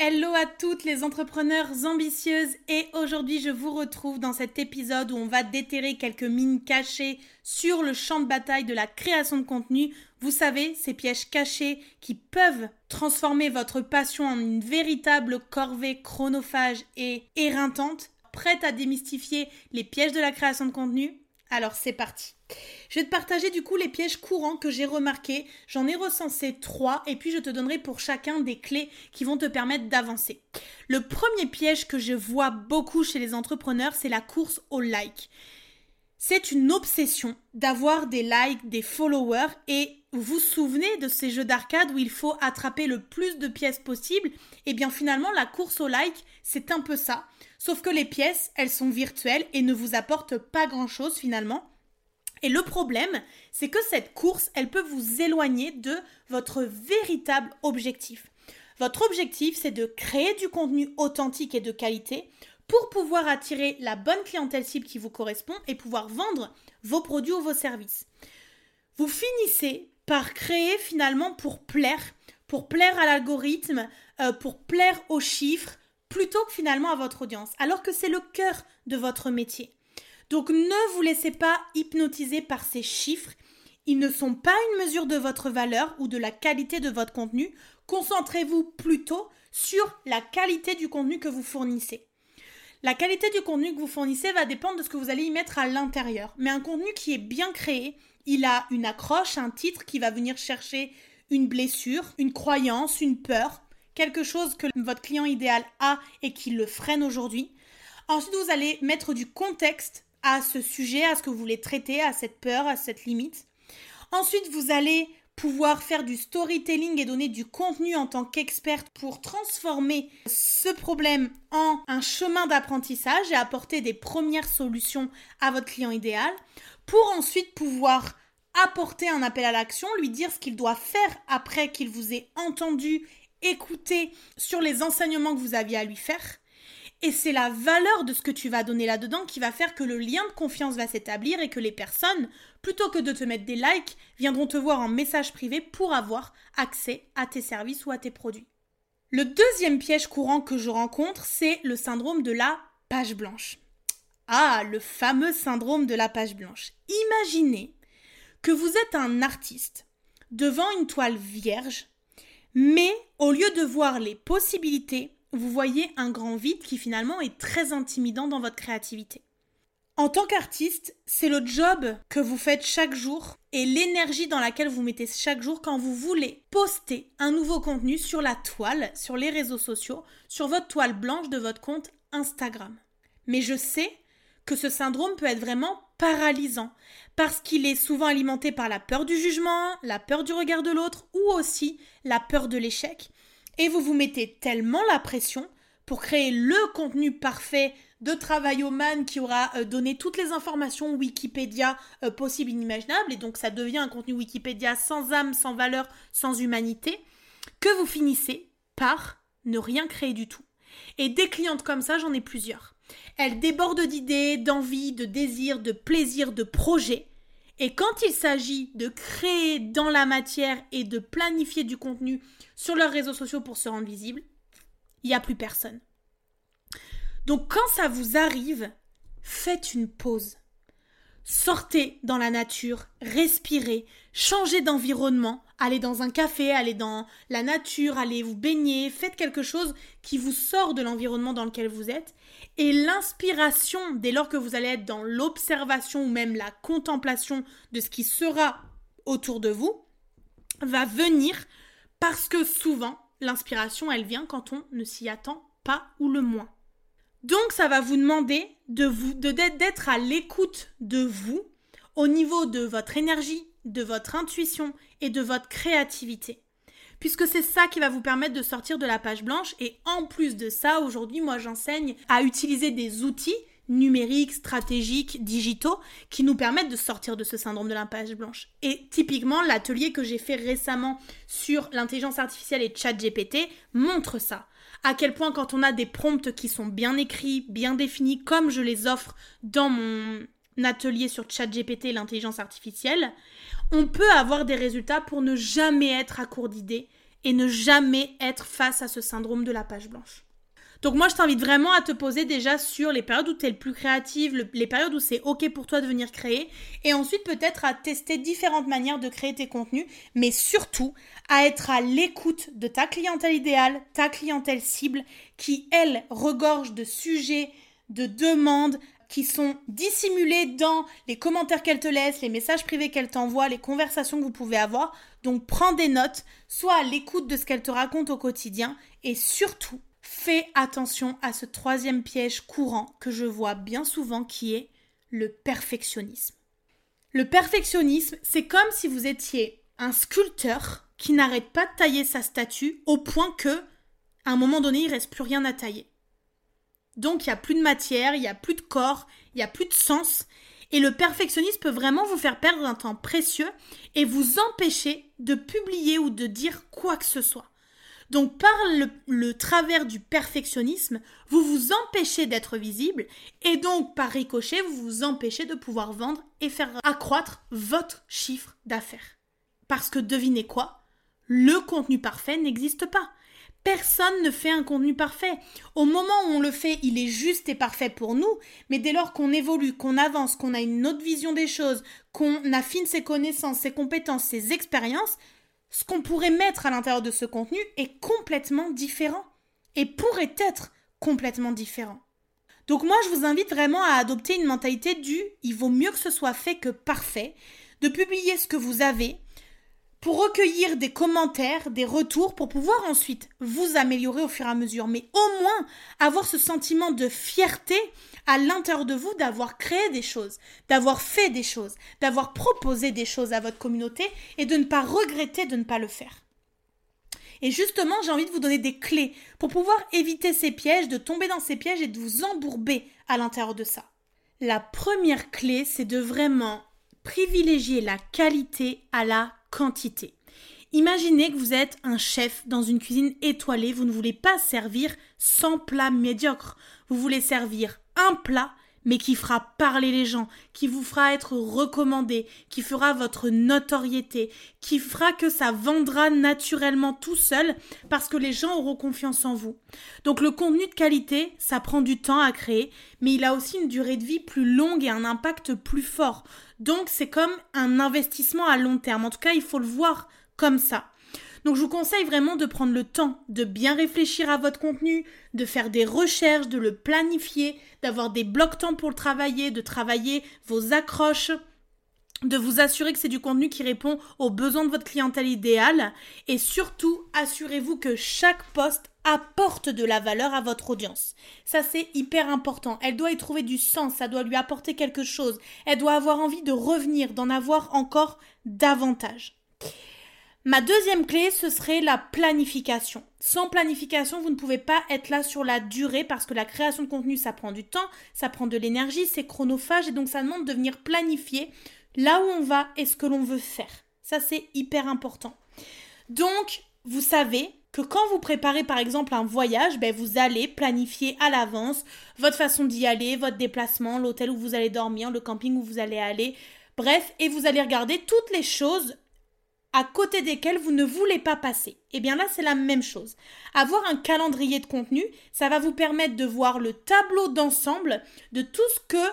Hello à toutes les entrepreneurs ambitieuses et aujourd'hui je vous retrouve dans cet épisode où on va déterrer quelques mines cachées sur le champ de bataille de la création de contenu. Vous savez, ces pièges cachés qui peuvent transformer votre passion en une véritable corvée chronophage et éreintante, prête à démystifier les pièges de la création de contenu? Alors c'est parti. Je vais te partager du coup les pièges courants que j'ai remarqués. J'en ai recensé trois et puis je te donnerai pour chacun des clés qui vont te permettre d'avancer. Le premier piège que je vois beaucoup chez les entrepreneurs, c'est la course au like. C'est une obsession d'avoir des likes, des followers et vous vous souvenez de ces jeux d'arcade où il faut attraper le plus de pièces possible? Eh bien finalement la course au like, c'est un peu ça. Sauf que les pièces, elles sont virtuelles et ne vous apportent pas grand-chose finalement. Et le problème, c'est que cette course, elle peut vous éloigner de votre véritable objectif. Votre objectif, c'est de créer du contenu authentique et de qualité pour pouvoir attirer la bonne clientèle cible qui vous correspond et pouvoir vendre vos produits ou vos services. Vous finissez par créer finalement pour plaire, pour plaire à l'algorithme, euh, pour plaire aux chiffres, plutôt que finalement à votre audience, alors que c'est le cœur de votre métier. Donc ne vous laissez pas hypnotiser par ces chiffres. Ils ne sont pas une mesure de votre valeur ou de la qualité de votre contenu. Concentrez-vous plutôt sur la qualité du contenu que vous fournissez. La qualité du contenu que vous fournissez va dépendre de ce que vous allez y mettre à l'intérieur. Mais un contenu qui est bien créé, il a une accroche, un titre qui va venir chercher une blessure, une croyance, une peur, quelque chose que votre client idéal a et qui le freine aujourd'hui. Ensuite, vous allez mettre du contexte à ce sujet, à ce que vous voulez traiter, à cette peur, à cette limite. Ensuite, vous allez pouvoir faire du storytelling et donner du contenu en tant qu'experte pour transformer ce problème en un chemin d'apprentissage et apporter des premières solutions à votre client idéal pour ensuite pouvoir apporter un appel à l'action, lui dire ce qu'il doit faire après qu'il vous ait entendu, écouté sur les enseignements que vous aviez à lui faire et c'est la valeur de ce que tu vas donner là-dedans qui va faire que le lien de confiance va s'établir et que les personnes, plutôt que de te mettre des likes, viendront te voir en message privé pour avoir accès à tes services ou à tes produits. Le deuxième piège courant que je rencontre, c'est le syndrome de la page blanche. Ah, le fameux syndrome de la page blanche. Imaginez que vous êtes un artiste devant une toile vierge, mais au lieu de voir les possibilités, vous voyez un grand vide qui finalement est très intimidant dans votre créativité. En tant qu'artiste, c'est le job que vous faites chaque jour et l'énergie dans laquelle vous mettez chaque jour quand vous voulez poster un nouveau contenu sur la toile, sur les réseaux sociaux, sur votre toile blanche de votre compte Instagram. Mais je sais que ce syndrome peut être vraiment paralysant parce qu'il est souvent alimenté par la peur du jugement, la peur du regard de l'autre ou aussi la peur de l'échec et vous vous mettez tellement la pression pour créer le contenu parfait de travail au man qui aura euh, donné toutes les informations Wikipédia euh, possibles inimaginables, et donc ça devient un contenu Wikipédia sans âme, sans valeur, sans humanité, que vous finissez par ne rien créer du tout. Et des clientes comme ça, j'en ai plusieurs. Elles débordent d'idées, d'envies, de désirs, de plaisirs, de projets. Et quand il s'agit de créer dans la matière et de planifier du contenu sur leurs réseaux sociaux pour se rendre visible, il n'y a plus personne. Donc quand ça vous arrive, faites une pause. Sortez dans la nature, respirez, changez d'environnement, allez dans un café, allez dans la nature, allez vous baigner, faites quelque chose qui vous sort de l'environnement dans lequel vous êtes. Et l'inspiration, dès lors que vous allez être dans l'observation ou même la contemplation de ce qui sera autour de vous, va venir parce que souvent, l'inspiration, elle vient quand on ne s'y attend pas ou le moins. Donc ça va vous demander de d'être à l'écoute de vous au niveau de votre énergie, de votre intuition et de votre créativité. Puisque c'est ça qui va vous permettre de sortir de la page blanche et en plus de ça, aujourd'hui, moi j'enseigne à utiliser des outils numériques, stratégiques, digitaux qui nous permettent de sortir de ce syndrome de la page blanche. Et typiquement, l'atelier que j'ai fait récemment sur l'intelligence artificielle et ChatGPT montre ça à quel point quand on a des prompts qui sont bien écrits, bien définis, comme je les offre dans mon atelier sur ChatGPT l'intelligence artificielle, on peut avoir des résultats pour ne jamais être à court d'idées et ne jamais être face à ce syndrome de la page blanche. Donc moi, je t'invite vraiment à te poser déjà sur les périodes où tu es le plus créative, les périodes où c'est OK pour toi de venir créer, et ensuite peut-être à tester différentes manières de créer tes contenus, mais surtout à être à l'écoute de ta clientèle idéale, ta clientèle cible, qui, elle, regorge de sujets, de demandes, qui sont dissimulés dans les commentaires qu'elle te laisse, les messages privés qu'elle t'envoie, les conversations que vous pouvez avoir. Donc prends des notes, sois à l'écoute de ce qu'elle te raconte au quotidien et surtout Fais attention à ce troisième piège courant que je vois bien souvent qui est le perfectionnisme. Le perfectionnisme, c'est comme si vous étiez un sculpteur qui n'arrête pas de tailler sa statue au point que, à un moment donné, il reste plus rien à tailler. Donc il n'y a plus de matière, il n'y a plus de corps, il n'y a plus de sens. Et le perfectionnisme peut vraiment vous faire perdre un temps précieux et vous empêcher de publier ou de dire quoi que ce soit. Donc par le, travers du perfectionnisme, vous vous empêchez d'être visible et donc par ricochet, vous vous empêchez de pouvoir vendre et faire accroître votre chiffre d'affaires. Parce que devinez quoi? Le contenu parfait n'existe pas. Personne ne fait un contenu parfait. Au moment où on le fait, il est juste et parfait pour nous, mais dès lors qu'on évolue, qu'on avance, qu'on a une autre vision des choses, qu'on affine ses connaissances, ses compétences, ses expériences, ce qu'on pourrait mettre à l'intérieur de ce contenu est complètement différent et pourrait être complètement différent. Donc moi, je vous invite vraiment à adopter une mentalité du il vaut mieux que ce soit fait que parfait, de publier ce que vous avez, pour recueillir des commentaires, des retours, pour pouvoir ensuite vous améliorer au fur et à mesure, mais au moins avoir ce sentiment de fierté à l'intérieur de vous d'avoir créé des choses, d'avoir fait des choses, d'avoir proposé des choses à votre communauté et de ne pas regretter de ne pas le faire. Et justement, j'ai envie de vous donner des clés pour pouvoir éviter ces pièges, de tomber dans ces pièges et de vous embourber à l'intérieur de ça. La première clé, c'est de vraiment privilégier la qualité à la quantité. Imaginez que vous êtes un chef dans une cuisine étoilée, vous ne voulez pas servir 100 plats médiocres, vous voulez servir un plat mais qui fera parler les gens, qui vous fera être recommandé, qui fera votre notoriété, qui fera que ça vendra naturellement tout seul parce que les gens auront confiance en vous. Donc le contenu de qualité, ça prend du temps à créer, mais il a aussi une durée de vie plus longue et un impact plus fort. Donc c'est comme un investissement à long terme. En tout cas, il faut le voir comme ça. Donc je vous conseille vraiment de prendre le temps de bien réfléchir à votre contenu, de faire des recherches, de le planifier, d'avoir des blocs-temps pour le travailler, de travailler vos accroches, de vous assurer que c'est du contenu qui répond aux besoins de votre clientèle idéale et surtout assurez-vous que chaque poste apporte de la valeur à votre audience. Ça c'est hyper important. Elle doit y trouver du sens, ça doit lui apporter quelque chose. Elle doit avoir envie de revenir, d'en avoir encore davantage. Ma deuxième clé, ce serait la planification. Sans planification, vous ne pouvez pas être là sur la durée parce que la création de contenu, ça prend du temps, ça prend de l'énergie, c'est chronophage et donc ça demande de venir planifier là où on va et ce que l'on veut faire. Ça, c'est hyper important. Donc, vous savez que quand vous préparez par exemple un voyage, ben, vous allez planifier à l'avance votre façon d'y aller, votre déplacement, l'hôtel où vous allez dormir, le camping où vous allez aller, bref, et vous allez regarder toutes les choses à côté desquelles vous ne voulez pas passer. Eh bien là, c'est la même chose. Avoir un calendrier de contenu, ça va vous permettre de voir le tableau d'ensemble de tout ce que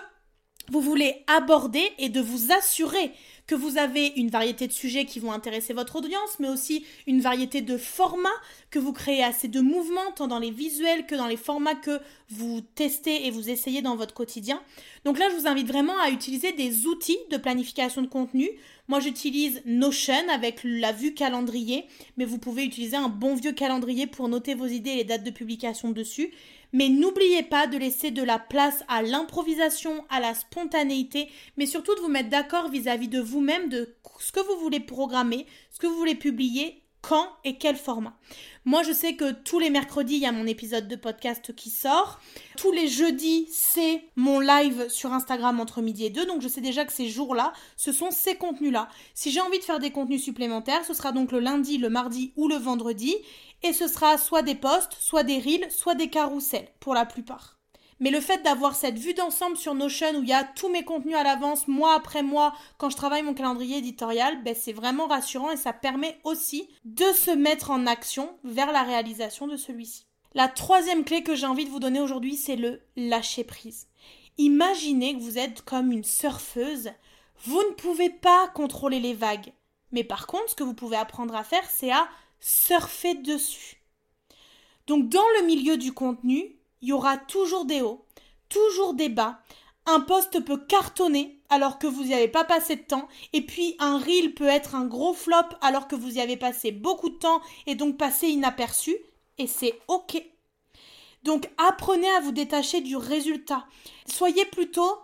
vous voulez aborder et de vous assurer que vous avez une variété de sujets qui vont intéresser votre audience, mais aussi une variété de formats, que vous créez assez de mouvements, tant dans les visuels que dans les formats que vous testez et vous essayez dans votre quotidien. Donc là, je vous invite vraiment à utiliser des outils de planification de contenu. Moi, j'utilise Notion avec la vue calendrier, mais vous pouvez utiliser un bon vieux calendrier pour noter vos idées et les dates de publication dessus. Mais n'oubliez pas de laisser de la place à l'improvisation, à la spontanéité, mais surtout de vous mettre d'accord vis-à-vis de vous-même, de ce que vous voulez programmer, ce que vous voulez publier, quand et quel format. Moi, je sais que tous les mercredis, il y a mon épisode de podcast qui sort. Tous les jeudis, c'est mon live sur Instagram entre midi et deux. Donc, je sais déjà que ces jours-là, ce sont ces contenus-là. Si j'ai envie de faire des contenus supplémentaires, ce sera donc le lundi, le mardi ou le vendredi et ce sera soit des posts, soit des reels, soit des carousels pour la plupart. Mais le fait d'avoir cette vue d'ensemble sur Notion où il y a tous mes contenus à l'avance, mois après mois, quand je travaille mon calendrier éditorial, ben c'est vraiment rassurant et ça permet aussi de se mettre en action vers la réalisation de celui-ci. La troisième clé que j'ai envie de vous donner aujourd'hui, c'est le lâcher prise. Imaginez que vous êtes comme une surfeuse. Vous ne pouvez pas contrôler les vagues. Mais par contre, ce que vous pouvez apprendre à faire, c'est à surfer dessus. Donc dans le milieu du contenu, il y aura toujours des hauts, toujours des bas. Un post peut cartonner alors que vous n'y avez pas passé de temps, et puis un reel peut être un gros flop alors que vous y avez passé beaucoup de temps et donc passé inaperçu, et c'est ok. Donc apprenez à vous détacher du résultat. Soyez plutôt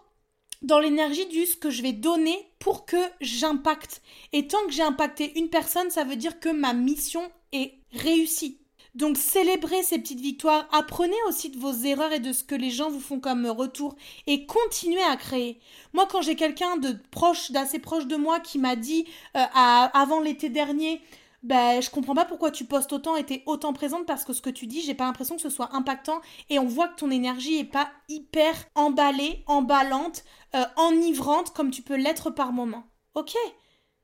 dans l'énergie du ce que je vais donner pour que j'impacte. Et tant que j'ai impacté une personne, ça veut dire que ma mission est réussie. Donc célébrez ces petites victoires, apprenez aussi de vos erreurs et de ce que les gens vous font comme retour et continuez à créer. Moi quand j'ai quelqu'un de proche, d'assez proche de moi qui m'a dit euh, avant l'été dernier ben, je comprends pas pourquoi tu postes autant et t'es autant présente parce que ce que tu dis, j'ai pas l'impression que ce soit impactant et on voit que ton énergie est pas hyper emballée, emballante, euh, enivrante comme tu peux l'être par moment. Ok,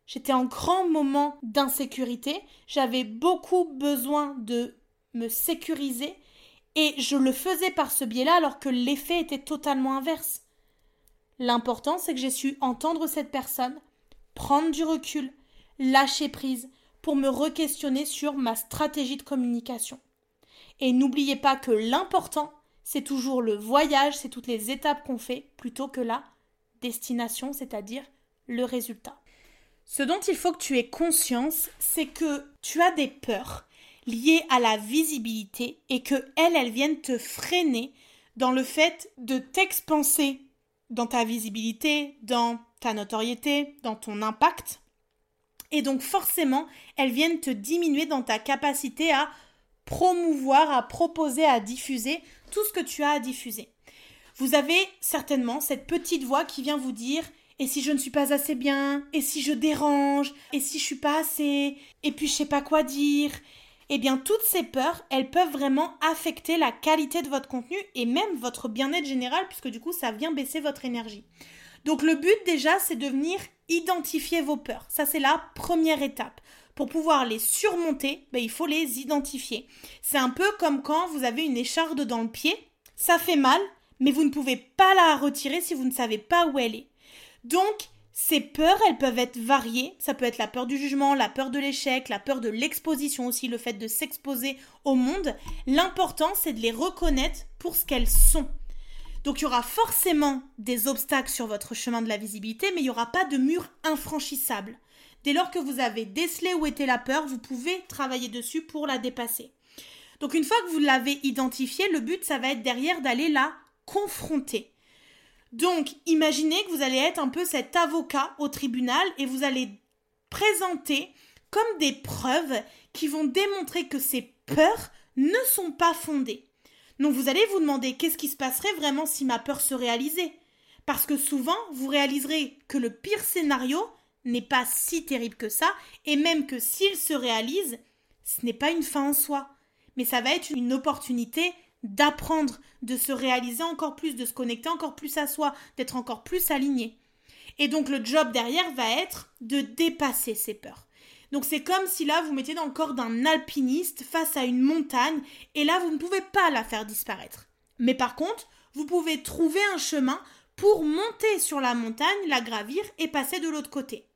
j'étais en grand moment d'insécurité, j'avais beaucoup besoin de me sécuriser et je le faisais par ce biais-là alors que l'effet était totalement inverse. L'important, c'est que j'ai su entendre cette personne, prendre du recul, lâcher prise, pour me re-questionner sur ma stratégie de communication. Et n'oubliez pas que l'important, c'est toujours le voyage, c'est toutes les étapes qu'on fait, plutôt que la destination, c'est-à-dire le résultat. Ce dont il faut que tu aies conscience, c'est que tu as des peurs liées à la visibilité et que elles, elles viennent te freiner dans le fait de t'expanser dans ta visibilité, dans ta notoriété, dans ton impact, et donc forcément, elles viennent te diminuer dans ta capacité à promouvoir, à proposer, à diffuser tout ce que tu as à diffuser. Vous avez certainement cette petite voix qui vient vous dire et si je ne suis pas assez bien, et si je dérange, et si je suis pas assez, et puis je sais pas quoi dire? Eh bien, toutes ces peurs, elles peuvent vraiment affecter la qualité de votre contenu et même votre bien-être général, puisque du coup, ça vient baisser votre énergie. Donc, le but déjà, c'est de venir identifier vos peurs. Ça, c'est la première étape. Pour pouvoir les surmonter, ben, il faut les identifier. C'est un peu comme quand vous avez une écharde dans le pied. Ça fait mal, mais vous ne pouvez pas la retirer si vous ne savez pas où elle est. Donc, ces peurs, elles peuvent être variées. Ça peut être la peur du jugement, la peur de l'échec, la peur de l'exposition aussi, le fait de s'exposer au monde. L'important, c'est de les reconnaître pour ce qu'elles sont. Donc il y aura forcément des obstacles sur votre chemin de la visibilité, mais il n'y aura pas de mur infranchissable. Dès lors que vous avez décelé où était la peur, vous pouvez travailler dessus pour la dépasser. Donc une fois que vous l'avez identifiée, le but, ça va être derrière d'aller la confronter. Donc imaginez que vous allez être un peu cet avocat au tribunal et vous allez présenter comme des preuves qui vont démontrer que ces peurs ne sont pas fondées. Donc vous allez vous demander qu'est-ce qui se passerait vraiment si ma peur se réalisait? Parce que souvent, vous réaliserez que le pire scénario n'est pas si terrible que ça, et même que s'il se réalise, ce n'est pas une fin en soi, mais ça va être une opportunité d'apprendre, de se réaliser encore plus, de se connecter encore plus à soi, d'être encore plus aligné. Et donc le job derrière va être de dépasser ces peurs. Donc c'est comme si là vous mettiez dans le corps d'un alpiniste face à une montagne et là vous ne pouvez pas la faire disparaître. Mais par contre, vous pouvez trouver un chemin pour monter sur la montagne, la gravir et passer de l'autre côté.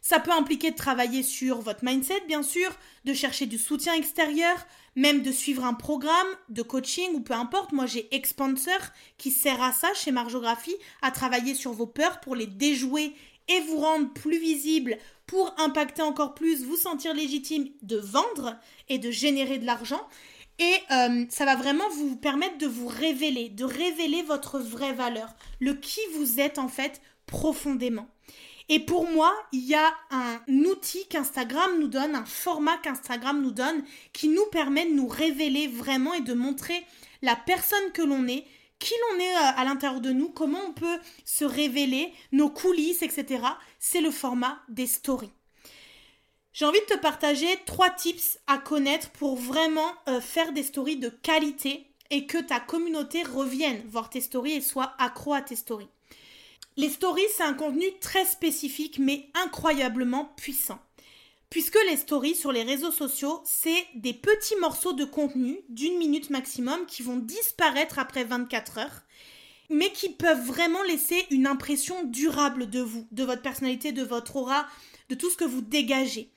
Ça peut impliquer de travailler sur votre mindset, bien sûr, de chercher du soutien extérieur, même de suivre un programme de coaching ou peu importe. Moi, j'ai Expansor qui sert à ça chez Margeographie, à travailler sur vos peurs pour les déjouer et vous rendre plus visible pour impacter encore plus, vous sentir légitime de vendre et de générer de l'argent. Et euh, ça va vraiment vous permettre de vous révéler, de révéler votre vraie valeur, le qui vous êtes en fait profondément. Et pour moi, il y a un outil qu'Instagram nous donne, un format qu'Instagram nous donne, qui nous permet de nous révéler vraiment et de montrer la personne que l'on est, qui l'on est euh, à l'intérieur de nous, comment on peut se révéler, nos coulisses, etc. C'est le format des stories. J'ai envie de te partager trois tips à connaître pour vraiment euh, faire des stories de qualité et que ta communauté revienne voir tes stories et soit accro à tes stories. Les stories, c'est un contenu très spécifique mais incroyablement puissant. Puisque les stories sur les réseaux sociaux, c'est des petits morceaux de contenu d'une minute maximum qui vont disparaître après 24 heures, mais qui peuvent vraiment laisser une impression durable de vous, de votre personnalité, de votre aura, de tout ce que vous dégagez.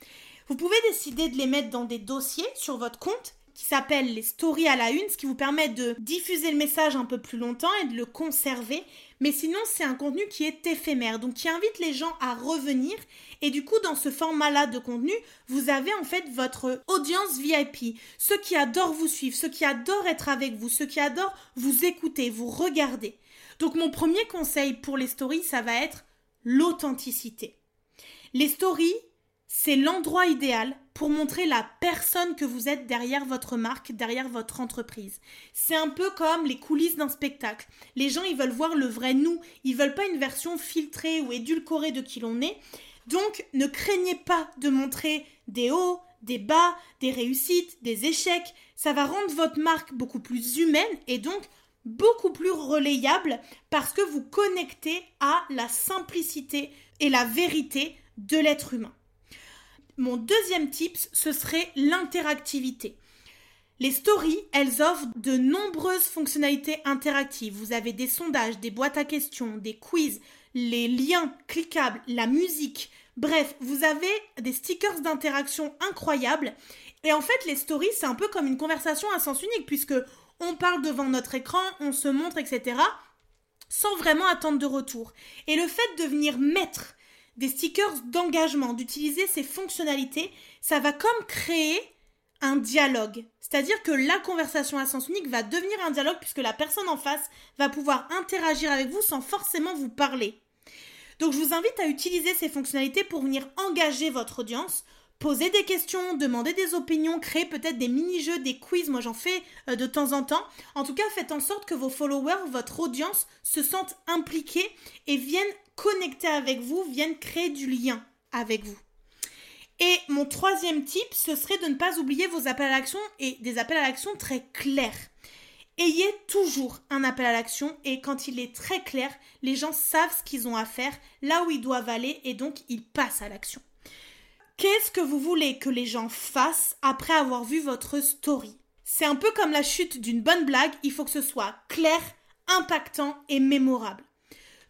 Vous pouvez décider de les mettre dans des dossiers sur votre compte qui s'appellent les stories à la une, ce qui vous permet de diffuser le message un peu plus longtemps et de le conserver mais sinon c'est un contenu qui est éphémère, donc qui invite les gens à revenir. Et du coup, dans ce format-là de contenu, vous avez en fait votre audience VIP, ceux qui adorent vous suivre, ceux qui adorent être avec vous, ceux qui adorent vous écouter, vous regarder. Donc mon premier conseil pour les stories, ça va être l'authenticité. Les stories, c'est l'endroit idéal pour montrer la personne que vous êtes derrière votre marque, derrière votre entreprise. C'est un peu comme les coulisses d'un spectacle. Les gens, ils veulent voir le vrai nous, ils veulent pas une version filtrée ou édulcorée de qui l'on est. Donc, ne craignez pas de montrer des hauts, des bas, des réussites, des échecs. Ça va rendre votre marque beaucoup plus humaine et donc beaucoup plus relayable parce que vous connectez à la simplicité et la vérité de l'être humain. Mon deuxième tips, ce serait l'interactivité. Les stories, elles offrent de nombreuses fonctionnalités interactives. Vous avez des sondages, des boîtes à questions, des quiz, les liens cliquables, la musique. Bref, vous avez des stickers d'interaction incroyables. Et en fait, les stories, c'est un peu comme une conversation à sens unique puisque on parle devant notre écran, on se montre, etc. sans vraiment attendre de retour. Et le fait de venir mettre des stickers d'engagement, d'utiliser ces fonctionnalités, ça va comme créer un dialogue. C'est-à-dire que la conversation à sens unique va devenir un dialogue puisque la personne en face va pouvoir interagir avec vous sans forcément vous parler. Donc je vous invite à utiliser ces fonctionnalités pour venir engager votre audience, poser des questions, demander des opinions, créer peut-être des mini-jeux, des quiz, moi j'en fais euh, de temps en temps. En tout cas, faites en sorte que vos followers, votre audience se sentent impliqués et viennent connecter avec vous, viennent créer du lien avec vous. Et mon troisième tip, ce serait de ne pas oublier vos appels à l'action et des appels à l'action très clairs. Ayez toujours un appel à l'action et quand il est très clair, les gens savent ce qu'ils ont à faire, là où ils doivent aller et donc ils passent à l'action. Qu'est-ce que vous voulez que les gens fassent après avoir vu votre story? C'est un peu comme la chute d'une bonne blague, il faut que ce soit clair, impactant et mémorable.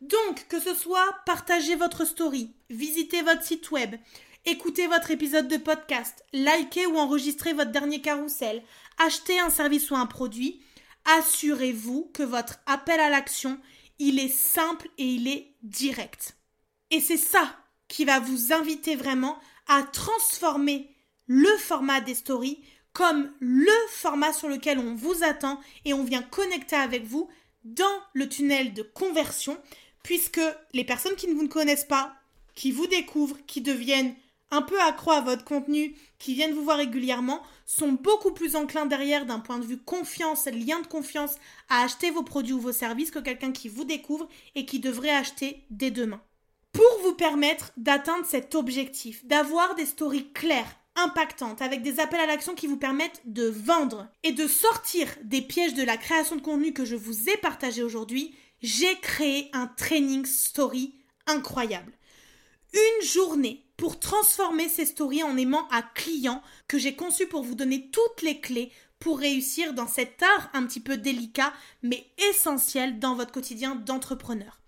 Donc, que ce soit partager votre story, visiter votre site web, écouter votre épisode de podcast, liker ou enregistrer votre dernier carrousel, acheter un service ou un produit, assurez-vous que votre appel à l'action, il est simple et il est direct. Et c'est ça qui va vous inviter vraiment à transformer le format des stories comme le format sur lequel on vous attend et on vient connecter avec vous dans le tunnel de conversion puisque les personnes qui ne vous connaissent pas, qui vous découvrent, qui deviennent un peu accro à votre contenu, qui viennent vous voir régulièrement, sont beaucoup plus enclins derrière d'un point de vue confiance, lien de confiance, à acheter vos produits ou vos services que quelqu'un qui vous découvre et qui devrait acheter dès demain. Pour vous permettre d'atteindre cet objectif, d'avoir des stories claires, impactantes, avec des appels à l'action qui vous permettent de vendre et de sortir des pièges de la création de contenu que je vous ai partagé aujourd'hui, j'ai créé un training story incroyable. Une journée pour transformer ces stories en aimant à clients que j'ai conçu pour vous donner toutes les clés pour réussir dans cet art un petit peu délicat mais essentiel dans votre quotidien d'entrepreneur.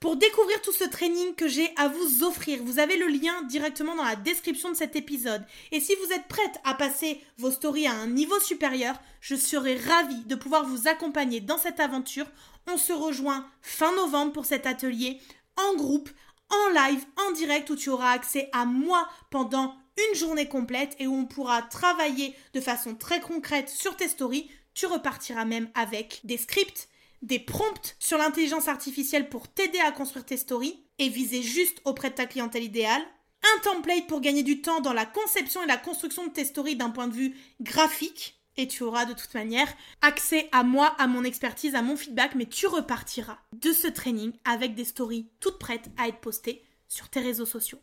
Pour découvrir tout ce training que j'ai à vous offrir, vous avez le lien directement dans la description de cet épisode. Et si vous êtes prête à passer vos stories à un niveau supérieur, je serai ravie de pouvoir vous accompagner dans cette aventure. On se rejoint fin novembre pour cet atelier en groupe, en live, en direct, où tu auras accès à moi pendant une journée complète et où on pourra travailler de façon très concrète sur tes stories. Tu repartiras même avec des scripts, des prompts sur l'intelligence artificielle pour t'aider à construire tes stories et viser juste auprès de ta clientèle idéale. Un template pour gagner du temps dans la conception et la construction de tes stories d'un point de vue graphique. Et tu auras de toute manière accès à moi, à mon expertise, à mon feedback, mais tu repartiras de ce training avec des stories toutes prêtes à être postées sur tes réseaux sociaux.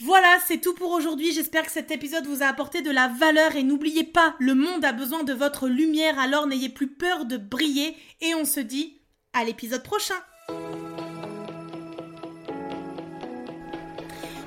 Voilà, c'est tout pour aujourd'hui. J'espère que cet épisode vous a apporté de la valeur et n'oubliez pas, le monde a besoin de votre lumière, alors n'ayez plus peur de briller et on se dit à l'épisode prochain.